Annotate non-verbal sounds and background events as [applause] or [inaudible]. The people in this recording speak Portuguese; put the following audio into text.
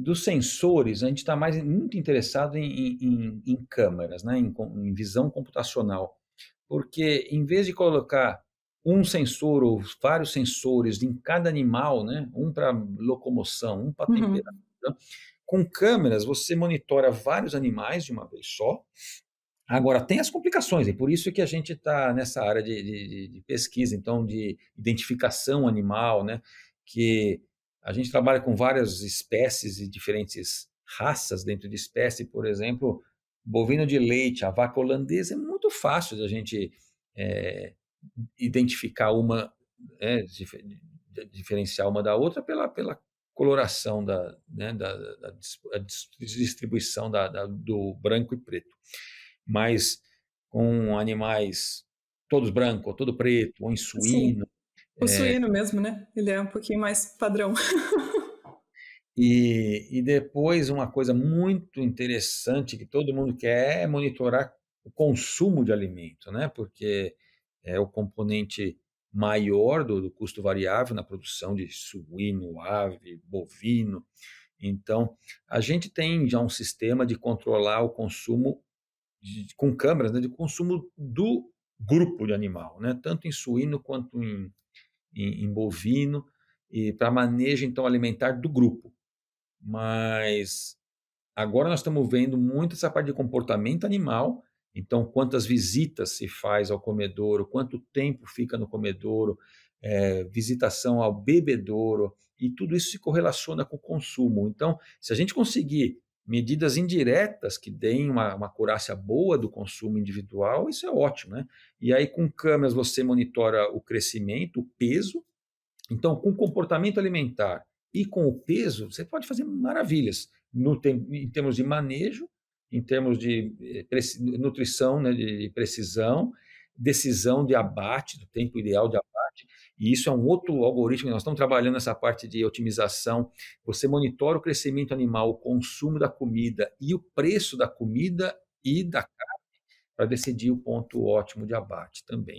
dos sensores, a gente está mais muito interessado em, em, em câmeras, né? Em, em, visão computacional, porque em vez de colocar um sensor ou vários sensores em cada animal, né? um para locomoção, um para uhum. temperatura, com câmeras você monitora vários animais de uma vez só. Agora, tem as complicações, e por isso que a gente está nessa área de, de, de pesquisa, então, de identificação animal, né? que a gente trabalha com várias espécies e diferentes raças dentro de espécie, por exemplo, bovino de leite, a vaca holandesa, é muito fácil de a gente é, identificar uma, é, diferenciar uma da outra pela, pela coloração da, né, da, da, da distribuição da, da, do branco e preto. Mas com animais todos brancos, ou todo preto, ou em suíno, Sim. O é... suíno mesmo, né? Ele é um pouquinho mais padrão. [laughs] e, e depois, uma coisa muito interessante que todo mundo quer é monitorar o consumo de alimento, né? Porque é o componente maior do, do, custo variável na produção de suíno, ave, bovino. Então, a gente tem já um sistema de controlar o consumo de, com câmeras, né, de consumo do grupo de animal, né, tanto em suíno quanto em, em, em bovino, e para manejo então alimentar do grupo. Mas agora nós estamos vendo muito essa parte de comportamento animal, então quantas visitas se faz ao comedouro, quanto tempo fica no comedouro, é, visitação ao bebedouro, e tudo isso se correlaciona com o consumo. Então, se a gente conseguir medidas indiretas que deem uma, uma boa do consumo individual, isso é ótimo, né? E aí com câmeras você monitora o crescimento, o peso. Então, com comportamento alimentar e com o peso, você pode fazer maravilhas no, em termos de manejo, em termos de eh, nutrição, né, de precisão, decisão de abate, do tempo ideal de abate e isso é um outro algoritmo que nós estamos trabalhando nessa parte de otimização. Você monitora o crescimento animal, o consumo da comida e o preço da comida e da carne para decidir o ponto ótimo de abate também.